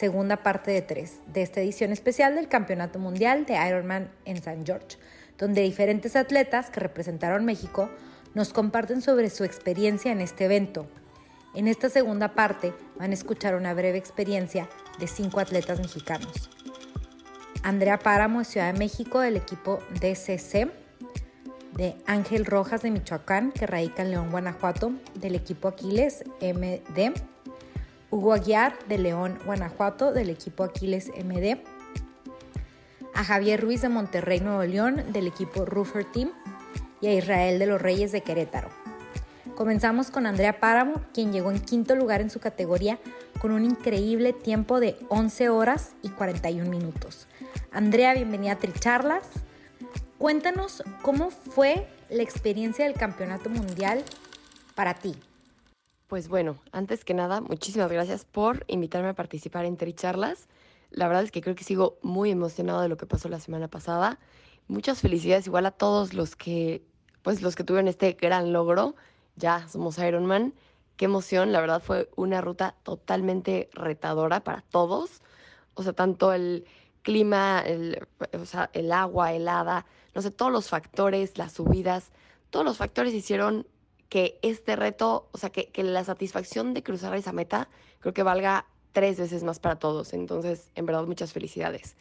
segunda parte de tres de esta edición especial del Campeonato Mundial de Ironman en St. George, donde diferentes atletas que representaron México nos comparten sobre su experiencia en este evento. En esta segunda parte van a escuchar una breve experiencia de cinco atletas mexicanos. Andrea Páramo de Ciudad de México del equipo DCC, de Ángel Rojas de Michoacán, que radica en León, Guanajuato, del equipo Aquiles MD, Hugo Aguiar de León, Guanajuato, del equipo Aquiles MD, a Javier Ruiz de Monterrey, Nuevo León, del equipo Roofer Team, y a Israel de los Reyes de Querétaro. Comenzamos con Andrea Páramo, quien llegó en quinto lugar en su categoría con un increíble tiempo de 11 horas y 41 minutos. Andrea, bienvenida a Tricharlas. Cuéntanos cómo fue la experiencia del Campeonato Mundial para ti. Pues bueno, antes que nada, muchísimas gracias por invitarme a participar en Tricharlas. La verdad es que creo que sigo muy emocionado de lo que pasó la semana pasada. Muchas felicidades igual a todos los que, pues los que tuvieron este gran logro. Ya somos Ironman. Qué emoción, la verdad fue una ruta totalmente retadora para todos. O sea, tanto el clima, el, o sea, el agua helada, no sé, todos los factores, las subidas, todos los factores hicieron que este reto, o sea, que, la satisfacción de cruzar esa meta, creo que valga tres veces más para todos. Entonces, en verdad, muchas felicidades.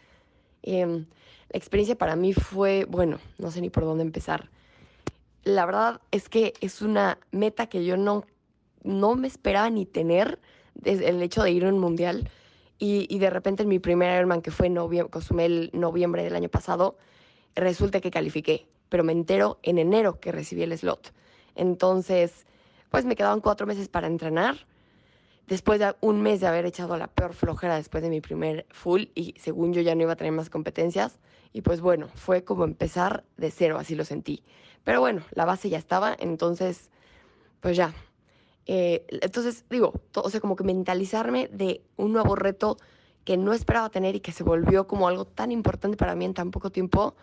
Em, la experiencia para mí fue, bueno, no sé ni por dónde empezar. La verdad es que es una meta que yo no, no me esperaba ni tener desde el hecho de ir a un mundial. Y, de repente en mi primer Ironman, que fue noviembre, consumé el noviembre del año pasado, resulta que califiqué. Pero me entero en enero que recibí el slot. Entonces, pues me quedaban cuatro meses para entrenar. Después de un mes de haber echado la peor flojera después de mi primer full y según yo ya no iba a tener más competencias. Y pues bueno, fue como empezar de cero, así lo sentí. Pero bueno, la base ya estaba, entonces, pues ya. Eh, entonces, digo, o sea, como que mentalizarme de un nuevo reto que no esperaba tener y que se volvió como algo tan importante para mí en tan poco tiempo,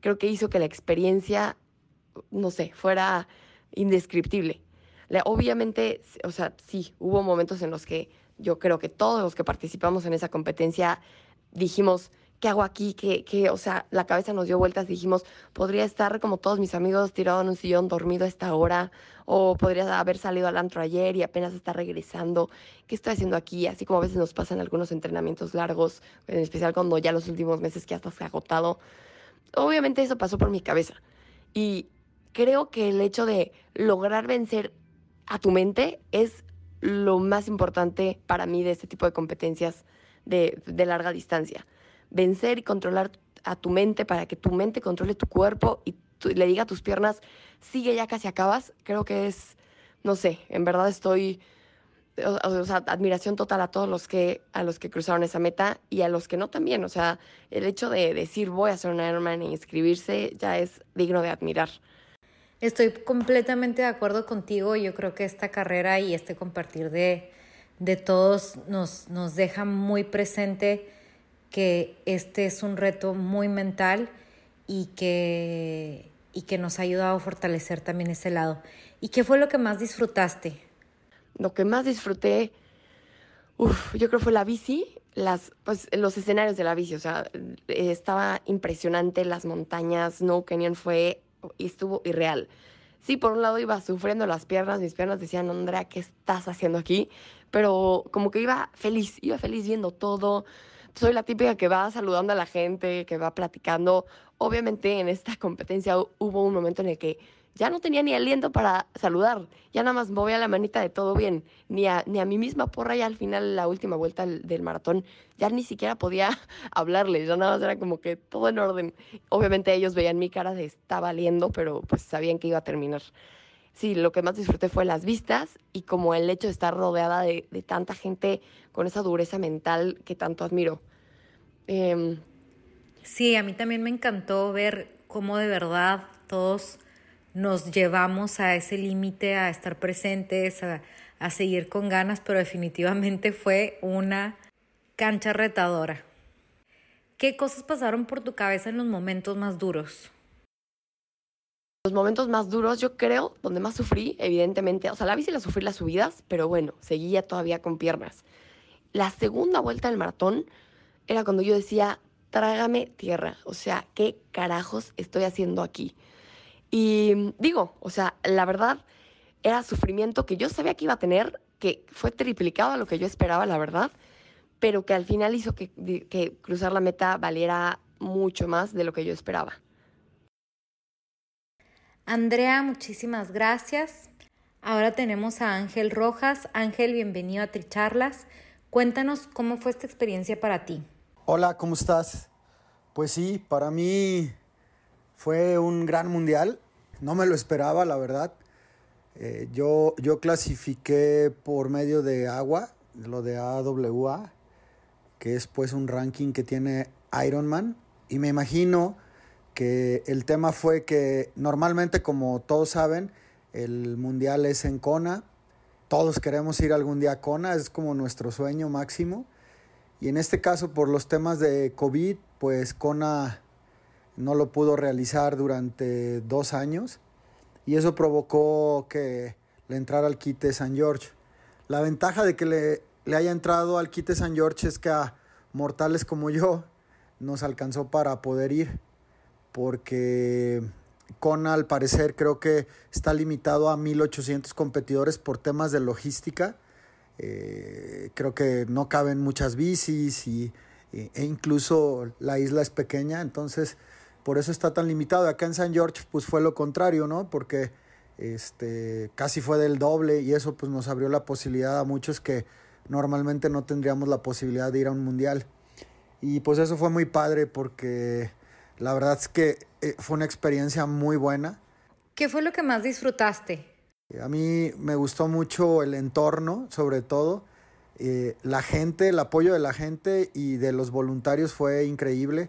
creo que hizo que la experiencia, no sé, fuera indescriptible. Obviamente, o sea, sí, hubo momentos en los que yo creo que todos los que participamos en esa competencia dijimos, ¿qué hago aquí? ¿Qué, O sea, la cabeza nos dio vueltas, dijimos, podría estar como todos mis amigos tirado en un sillón dormido a esta hora, o podría haber salido al antro ayer y apenas está regresando. ¿Qué estoy haciendo aquí? Así como a veces nos pasan algunos entrenamientos largos, en especial cuando ya los últimos meses que hasta se ha agotado. Obviamente eso pasó por mi cabeza. Y creo que el hecho de lograr vencer a tu mente es lo más importante para mí de este tipo de competencias de, larga distancia. Vencer y controlar a tu mente para que tu mente controle tu cuerpo y le diga a tus piernas, sigue ya casi acabas, creo que es, no sé, en verdad estoy, admiración total a todos los que, a los que cruzaron esa meta y a los que no también, o sea, el hecho de decir voy a ser un Ironman e inscribirse ya es digno de admirar. Estoy completamente de acuerdo contigo. Yo creo que esta carrera y este compartir de, de todos nos, nos deja muy presente que este es un reto muy mental y que, y que nos ha ayudado a fortalecer también ese lado. ¿Y qué fue lo que más disfrutaste? Lo que más disfruté, uf, yo creo fue la bici, las, pues, los escenarios de la bici, o sea, estaba impresionante, las montañas, No Canyon fue y estuvo irreal. Sí, por un lado iba sufriendo las piernas, mis piernas decían, Andrea, ¿qué estás haciendo aquí? Pero como que iba feliz, iba feliz viendo todo, soy la típica que va saludando a la gente, que va platicando. Obviamente en esta competencia hubo un momento en el que ya no tenía ni aliento para saludar, ya nada más movía la manita de todo bien, ni a, ni a mí misma porra ya al final, la última vuelta del, maratón, ya ni siquiera podía hablarles, ya nada más era como que todo en orden. Obviamente ellos veían mi cara de está valiendo, pero pues sabían que iba a terminar. Sí, lo que más disfruté fue las vistas y como el hecho de estar rodeada de, tanta gente con esa dureza mental que tanto admiro. Em, sí, a mí también me encantó ver cómo de verdad todos nos llevamos a ese límite, a estar presentes, a, seguir con ganas, pero definitivamente fue una cancha retadora. ¿Qué cosas pasaron por tu cabeza en los momentos más duros? Los momentos más duros, yo creo, donde más sufrí, evidentemente, o sea, la bici la sufrí las subidas, pero bueno, seguía todavía con piernas. La segunda vuelta del maratón era cuando yo decía, trágame tierra, o sea, ¿qué carajos estoy haciendo aquí? Y digo, o sea, la verdad era sufrimiento que yo sabía que iba a tener, que fue triplicado a lo que yo esperaba, la verdad, pero que al final hizo que, que cruzar la meta valiera mucho más de lo que yo esperaba. Andrea, muchísimas gracias. Ahora tenemos a Ángel Rojas. Ángel, bienvenido a Tricharlas. Cuéntanos cómo fue esta experiencia para ti. Hola, ¿cómo estás? Pues sí, para mí fue un gran mundial, no me lo esperaba, la verdad. Eh, yo, yo clasifiqué por medio de agua, lo de AWA, que es pues un ranking que tiene Ironman. Y me imagino que el tema fue que normalmente, como todos saben, el mundial es en Kona. Todos queremos ir algún día a Kona, es como nuestro sueño máximo. Y en este caso, por los temas de COVID, pues Kona no lo pudo realizar durante dos años y eso provocó que le entrara al quite San George. La ventaja de que le, le haya entrado al quite San George es que a mortales como yo nos alcanzó para poder ir porque con al parecer creo que está limitado a 1800 competidores por temas de logística. Eh, creo que no caben muchas bicis y, e incluso la isla es pequeña, entonces por eso está tan limitado. Acá en San George pues fue lo contrario, ¿no? Porque este, casi fue del doble y eso pues nos abrió la posibilidad a muchos que normalmente no tendríamos la posibilidad de ir a un mundial. Y pues eso fue muy padre porque la verdad es que eh, fue una experiencia muy buena. ¿Qué fue lo que más disfrutaste? A mí me gustó mucho el entorno, sobre todo. Eh, la gente, el apoyo de la gente y de los voluntarios fue increíble.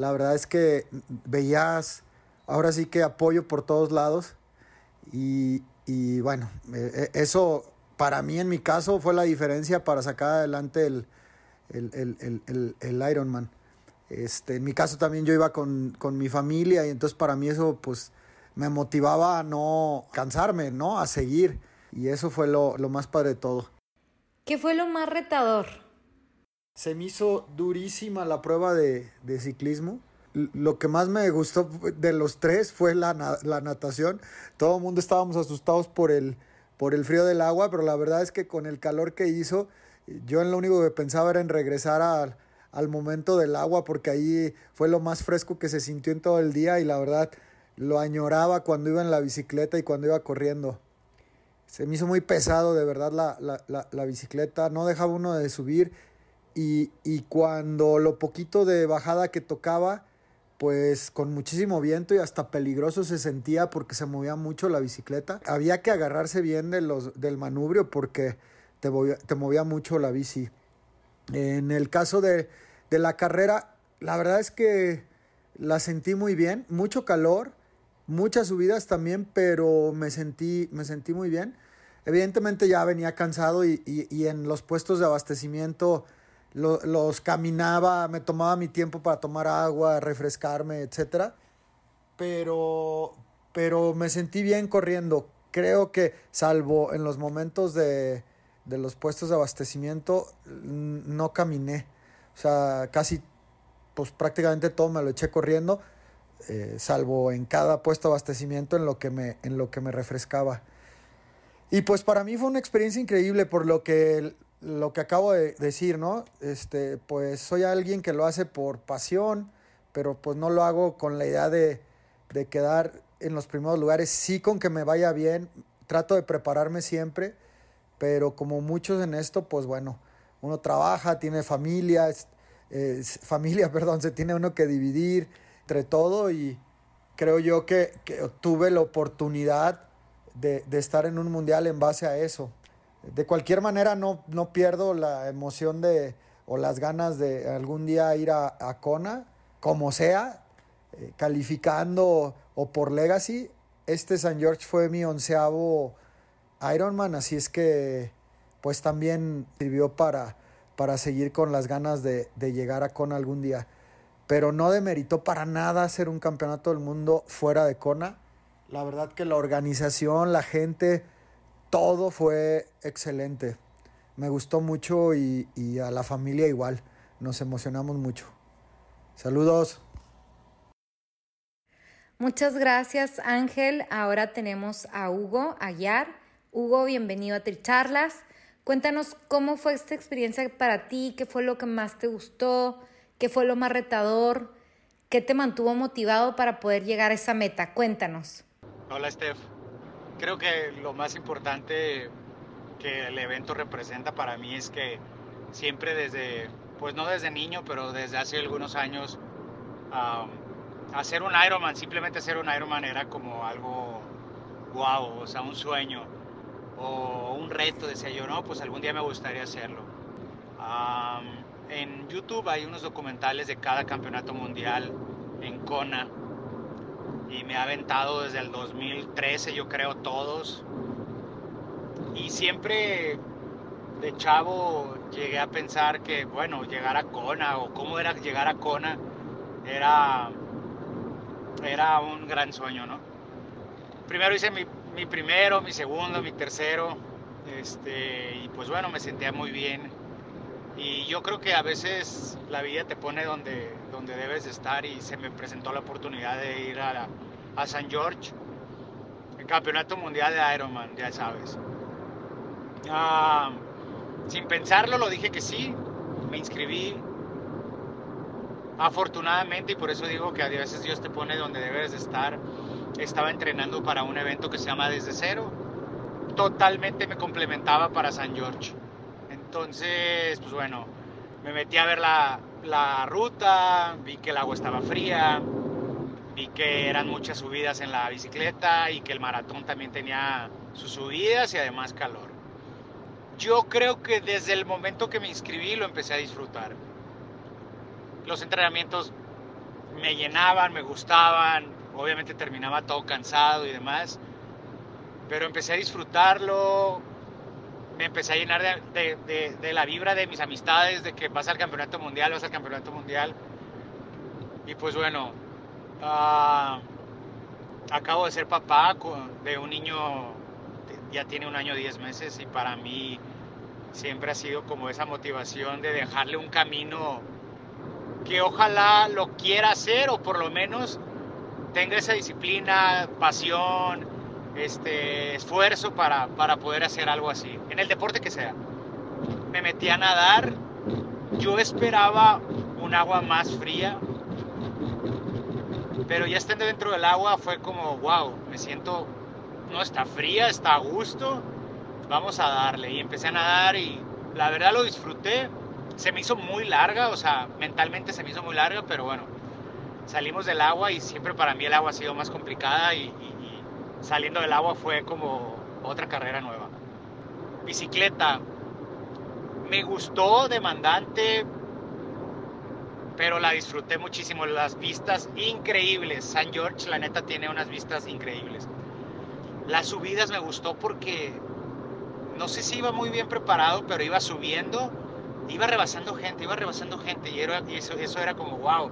La verdad es que veías ahora sí que apoyo por todos lados y, bueno, e, e, eso para mí en mi caso fue la diferencia para sacar adelante el, el, Ironman. Este, en mi caso también yo iba con, mi familia y entonces para mí eso pues me motivaba a no cansarme, ¿no? A seguir. Y eso fue lo, lo más padre de todo. ¿Qué fue lo más retador? Se me hizo durísima la prueba de, ciclismo. Lo que más me gustó de los tres fue la, natación. Todo el mundo estábamos asustados por el, por el frío del agua, pero la verdad es que con el calor que hizo, yo en lo único que pensaba era en regresar al, al momento del agua, porque ahí fue lo más fresco que se sintió en todo el día y la verdad lo añoraba cuando iba en la bicicleta y cuando iba corriendo. Se me hizo muy pesado de verdad la, la, la bicicleta, no dejaba uno de subir y, cuando lo poquito de bajada que tocaba, pues con muchísimo viento y hasta peligroso se sentía porque se movía mucho la bicicleta. Había que agarrarse bien de los, del manubrio porque te movía, te movía mucho la bici. En el caso de, de, la carrera, la verdad es que la sentí muy bien, mucho calor, muchas subidas también, pero me sentí, me sentí muy bien. Evidentemente ya venía cansado y, y en los puestos de abastecimiento los caminaba, me tomaba mi tiempo para tomar agua, refrescarme, etc. Pero, pero me sentí bien corriendo. Creo que salvo en los momentos de, de los puestos de abastecimiento, no caminé. O sea, casi, pues prácticamente todo me lo eché corriendo, eh, salvo en cada puesto de abastecimiento en lo que me, en lo que me refrescaba. Y pues para mí fue una experiencia increíble, por lo que lo que acabo de decir, ¿no? Este, pues soy alguien que lo hace por pasión, pero pues no lo hago con la idea de, de quedar en los primeros lugares, sí con que me vaya bien, trato de prepararme siempre, pero como muchos en esto, pues bueno, uno trabaja, tiene familia, familia, perdón, se tiene uno que dividir entre todo y creo yo que, tuve la oportunidad de, estar en un mundial en base a eso. De cualquier manera no, no pierdo la emoción de o las ganas de algún día ir a, a Kona, como sea, eh, calificando o por Legacy. Este San George fue mi onceavo Ironman, así es que pues también sirvió para, para seguir con las ganas de, llegar a Kona algún día. Pero no demeritó para nada hacer un campeonato del mundo fuera de Kona. La verdad que la organización, la gente, todo fue excelente. Me gustó mucho y, y a la familia igual. Nos emocionamos mucho. Saludos. Muchas gracias Ángel. Ahora tenemos a Hugo Aguiar. Hugo, bienvenido a Tricharlas. Cuéntanos cómo fue esta experiencia para ti, qué fue lo que más te gustó, qué fue lo más retador, qué te mantuvo motivado para poder llegar a esa meta. Cuéntanos. Hola Steph. Creo que lo más importante que el evento representa para mí es que siempre desde, pues no desde niño, pero desde hace algunos años, hacer un Ironman, simplemente hacer un Ironman era como algo guau, o sea, un sueño o un reto, decía yo, no, pues algún día me gustaría hacerlo. en YouTube hay unos documentales de cada campeonato mundial en Kona y me ha aventado desde el 2013, yo creo, todos. Y siempre de chavo llegué a pensar que, bueno, llegar a Kona o cómo era llegar a Kona era era un gran sueño, ¿no? Primero hice mi, primero, mi segundo, mi tercero, este, y pues bueno, me sentía muy bien. Y yo creo que a veces la vida te pone donde, donde debes estar y se me presentó la oportunidad de ir a, San George, el campeonato mundial de Ironman, ya sabes. Ah, sin pensarlo lo dije que sí, me inscribí, Afortunadamente, y por eso digo que a veces Dios te pone donde debes de estar, estaba entrenando para un evento que se llama Desde Cero. Totalmente me complementaba para San George. Entonces, pues bueno, me metí a ver la, la ruta, vi que el agua estaba fría, vi que eran muchas subidas en la bicicleta y que el maratón también tenía sus subidas y además calor. Yo creo que desde el momento que me inscribí lo empecé a disfrutar los entrenamientos me llenaban, me gustaban, obviamente terminaba todo cansado y demás, pero empecé a disfrutarlo, me empecé a llenar de, la vibra de mis amistades, de que vas al campeonato mundial, vas al campeonato mundial, y pues bueno, ah, acabo de ser papá de un niño, ya tiene un año, diez meses, y para mí siempre ha sido como esa motivación de dejarle un camino que ojalá lo quiera hacer o por lo menos tenga esa disciplina, pasión, este, esfuerzo para, para poder hacer algo así, en el deporte que sea. Me metí a nadar, yo esperaba un agua más fría, pero ya estando dentro del agua fue como, wow, me siento, no está fría, está a gusto, vamos a darle. Y empecé a nadar y la verdad lo disfruté, se me hizo muy larga, o sea, mentalmente se me hizo muy larga, pero bueno, salimos del agua y siempre para mí el agua ha sido más complicada y, saliendo del agua fue como otra carrera nueva. Bicicleta, me gustó demandante, pero la disfruté muchísimo. Las vistas increíbles. San George, la neta, tiene unas vistas increíbles. Las subidas me gustó porque no sé si iba muy bien preparado, pero iba subiendo iba rebasando gente, iba rebasando gente y, eso, eso era como, wow,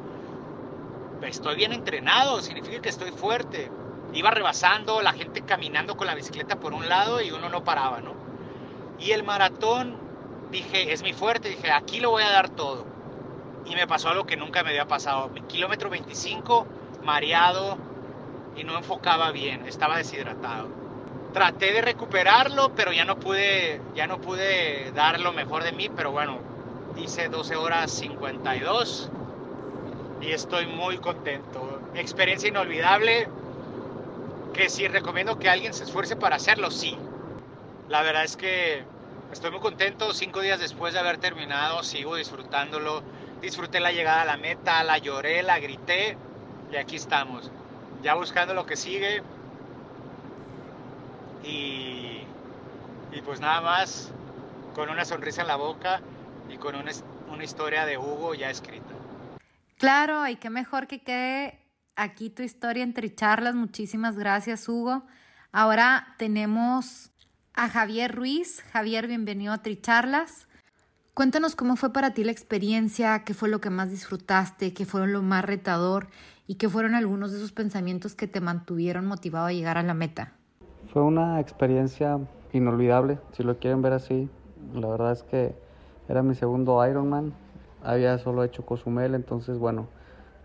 estoy bien entrenado, significa que estoy fuerte. Iba rebasando, la gente caminando con la bicicleta por un lado y uno no paraba, ¿no? Y el maratón, dije, es mi fuerte, dije, aquí lo voy a dar todo. Y me pasó algo que nunca me había pasado. Kilómetro 25, mareado y no enfocaba bien, estaba deshidratado traté de recuperarlo, pero ya no pude, ya no pude dar lo mejor de mí, pero bueno, hice 12 horas 52 y estoy muy contento. Experiencia inolvidable que sí recomiendo que alguien se esfuerce para hacerlo, sí. La verdad es que estoy muy contento, cinco días después de haber terminado, sigo disfrutándolo. Disfruté la llegada a la meta, la lloré, la grité y aquí estamos, ya buscando lo que sigue. Y, y pues nada más, con una sonrisa en la boca y con una, una historia de Hugo ya escrita. Claro, y qué mejor que quede aquí tu historia entre charlas. Muchísimas gracias, Hugo. Ahora tenemos a Javier Ruiz. Javier, bienvenido a Tricharlas. Cuéntanos cómo fue para ti la experiencia, qué fue lo que más disfrutaste, qué fue lo más retador y qué fueron algunos de esos pensamientos que te mantuvieron motivado a llegar a la meta. Fue una experiencia inolvidable, si lo quieren ver así. La verdad es que era mi segundo Ironman había solo hecho Cozumel, entonces bueno,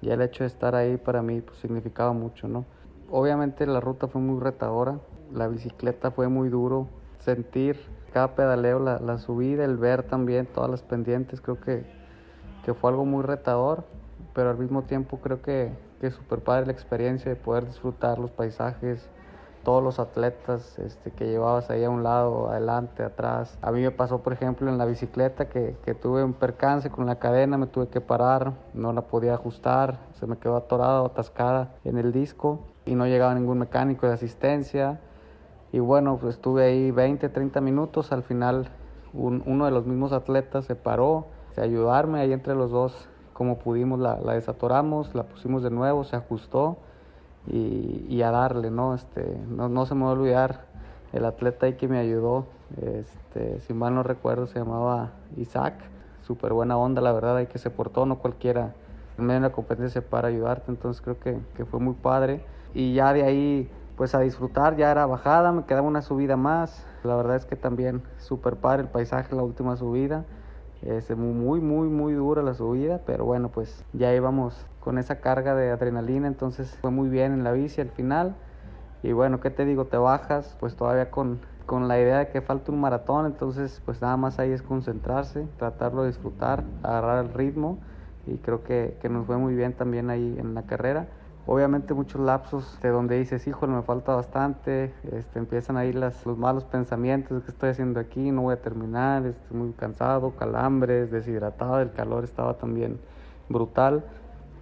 ya el hecho de estar ahí para mí pues, significaba mucho, ¿no? Obviamente la ruta fue muy retadora, la bicicleta fue muy duro, sentir cada pedaleo, la, la subida, el ver también todas las pendientes, creo que, que fue algo muy retador, pero al mismo tiempo creo que, que es súper padre la experiencia de poder disfrutar los paisajes, todos los atletas este, que llevabas ahí a un lado, adelante, atrás. A mí me pasó, por ejemplo, en la bicicleta que, que, tuve un percance con la cadena, me tuve que parar, no la podía ajustar, se me quedó atorada o atascada en el disco y no llegaba ningún mecánico de asistencia. Y bueno, pues estuve ahí 20, 30 minutos, al final un, uno de los mismos atletas se paró, a ayudarme ahí entre los dos, como pudimos la, la desatoramos, la pusimos de nuevo, se ajustó y, y, a darle, ¿no? Este, no, no se me va a olvidar el atleta ahí que me ayudó, este, si mal no recuerdo, se llamaba Isaac, súper buena onda, la verdad, hay que se portó, no cualquiera en medio de la competencia para ayudarte, entonces creo que, que fue muy padre. Y ya de ahí, pues a disfrutar, ya era bajada, me quedaba una subida más, la verdad es que también súper padre el paisaje, la última subida. Es muy, muy, muy dura la subida, pero bueno, pues ya íbamos con esa carga de adrenalina, entonces fue muy bien en la bici al final. Y bueno, ¿qué te digo? Te bajas pues todavía con, con la idea de que falta un maratón, entonces pues nada más ahí es concentrarse, tratarlo de disfrutar, agarrar el ritmo y creo que, que nos fue muy bien también ahí en la carrera. Obviamente muchos lapsos de donde dices, híjole, me falta bastante, este, empiezan ahí las, los malos pensamientos, ¿qué estoy haciendo aquí? No voy a terminar, estoy muy cansado, calambres, deshidratado, el calor estaba también brutal,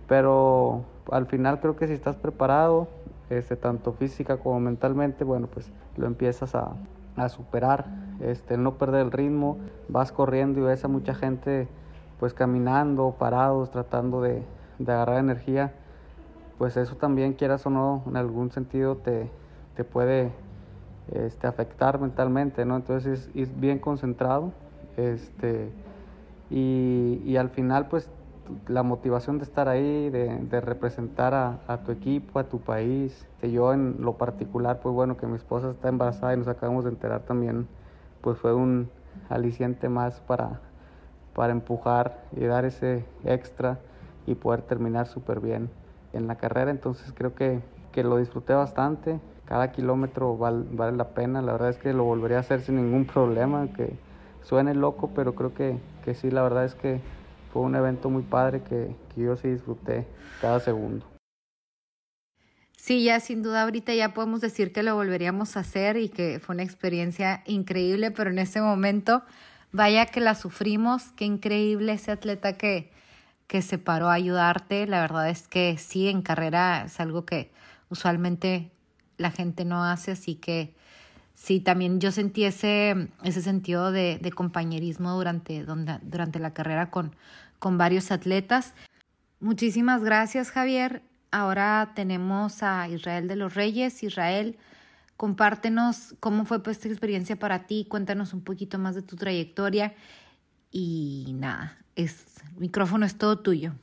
pero al final creo que si estás preparado, este, tanto física como mentalmente, bueno, pues lo empiezas a, a superar, este, no perder el ritmo, vas corriendo y ves a mucha gente pues caminando, parados, tratando de, de agarrar energía pues eso también, quieras o no, en algún sentido te, te puede este, afectar mentalmente, ¿no? Entonces es, bien concentrado, este, y, y, al final pues la motivación de estar ahí, de, de representar a, a, tu equipo, a tu país, que yo en lo particular, pues bueno, que mi esposa está embarazada y nos acabamos de enterar también, pues fue un aliciente más para, para empujar y dar ese extra y poder terminar súper bien en la carrera, entonces creo que, que lo disfruté bastante. Cada kilómetro vale, la pena, la verdad es que lo volvería a hacer sin ningún problema, que suene loco, pero creo que, que sí, la verdad es que fue un evento muy padre que, que yo sí disfruté cada segundo. Sí, ya sin duda ahorita ya podemos decir que lo volveríamos a hacer y que fue una experiencia increíble, pero en ese momento, vaya que la sufrimos, qué increíble ese atleta que, que se paró a ayudarte. La verdad es que sí, en carrera es algo que usualmente la gente no hace, así que sí, también yo sentí ese, ese sentido de, compañerismo durante, durante la carrera con, con varios atletas. Muchísimas gracias, Javier. Ahora tenemos a Israel de los Reyes. Israel, compártenos cómo fue pues, esta experiencia para ti, cuéntanos un poquito más de tu trayectoria y nada, es, el micrófono es todo tuyo.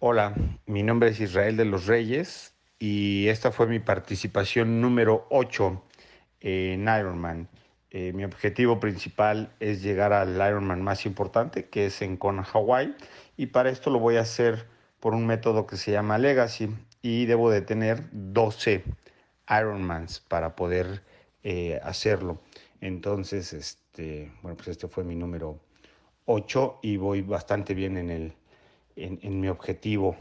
Hola, mi nombre es Israel de los Reyes y esta fue mi participación número 8 en Ironman. Eh, mi objetivo principal es llegar al Ironman más importante, que es en Kona, Hawaii, y para esto lo voy a hacer por un método que se llama Legacy y debo de tener 12 Ironmans para poder eh, hacerlo. Entonces, este, bueno, pues este fue mi número 8 y voy bastante bien en, el, en, mi objetivo.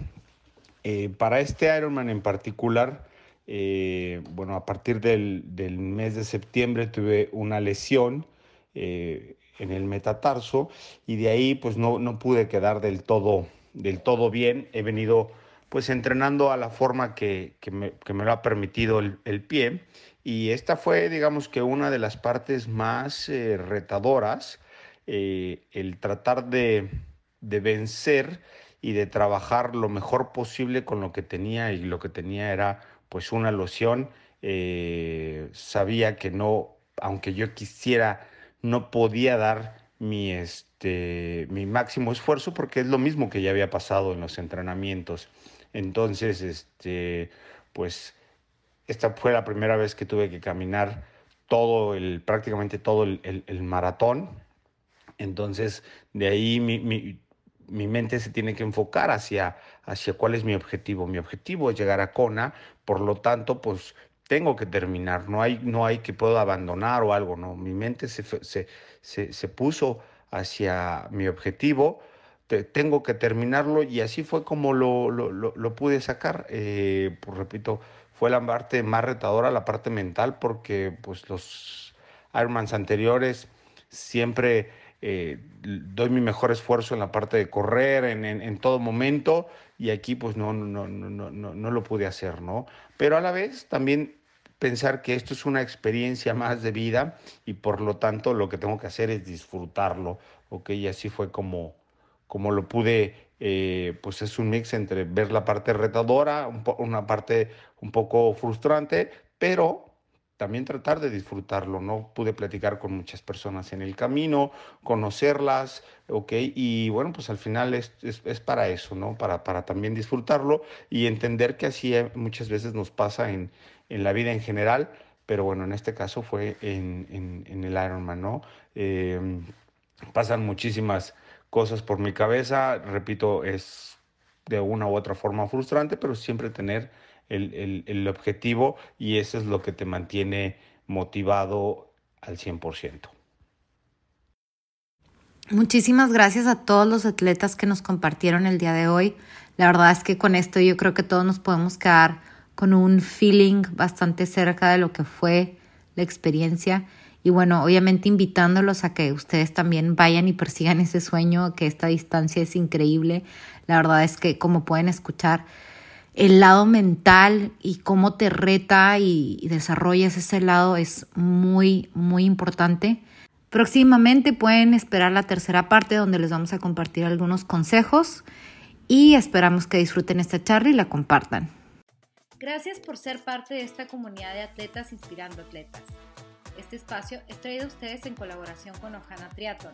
Eh, para este Ironman en particular, eh, bueno, a partir del, del, mes de septiembre tuve una lesión en el metatarso y de ahí pues no, no pude quedar del todo, del todo bien. He venido pues entrenando a la forma que, que, me, que me, lo ha permitido el, el, pie. Y esta fue, digamos que una de las partes más eh, retadoras, eh, el tratar de, de, vencer y de trabajar lo mejor posible con lo que tenía y lo que tenía era pues una loción. Eh, sabía que no, aunque yo quisiera, no podía dar mi, este, mi máximo esfuerzo porque es lo mismo que ya había pasado en los entrenamientos. Entonces, este, pues esta fue la primera vez que tuve que caminar todo el, prácticamente todo el, el, maratón. Entonces, de ahí mi, mi, mi, mente se tiene que enfocar hacia, hacia cuál es mi objetivo. Mi objetivo es llegar a Kona, por lo tanto, pues tengo que terminar, no hay, no hay que puedo abandonar o algo, no, mi mente se, se, se, se puso hacia mi objetivo tengo que terminarlo y así fue como lo, lo, lo, pude sacar. Eh, pues repito, fue la parte más retadora, la parte mental, porque pues los Ironmans anteriores siempre eh, doy mi mejor esfuerzo en la parte de correr, en, en, en, todo momento, y aquí pues no, no, no, no, no, lo pude hacer, ¿no? Pero a la vez también pensar que esto es una experiencia más de vida y por lo tanto lo que tengo que hacer es disfrutarlo, ¿ok? Y así fue como, como lo pude, eh, pues es un mix entre ver la parte retadora, una parte un poco frustrante, pero también tratar de disfrutarlo, ¿no? Pude platicar con muchas personas en el camino, conocerlas, ¿ok? Y bueno, pues al final es, es, para eso, ¿no? Para, para también disfrutarlo y entender que así eh, muchas veces nos pasa en, en la vida en general, pero bueno, en este caso fue en, en, en el Ironman, ¿no? Eh, pasan muchísimas cosas por mi cabeza. Repito, es de una u otra forma frustrante, pero siempre tener el, el, el objetivo y eso es lo que te mantiene motivado al 100%. Muchísimas gracias a todos los atletas que nos compartieron el día de hoy. La verdad es que con esto yo creo que todos nos podemos quedar con un feeling bastante cerca de lo que fue la experiencia y bueno, obviamente invitándolos a que ustedes también vayan y persigan ese sueño, que esta distancia es increíble. La verdad es que como pueden escuchar, el lado mental y cómo te reta y, desarrollas ese lado es muy, muy importante. Próximamente pueden esperar la tercera parte donde les vamos a compartir algunos consejos y esperamos que disfruten esta charla y la compartan. Gracias por ser parte de esta comunidad de atletas inspirando atletas. Este espacio es traído a ustedes en colaboración con Ojana Triathlon,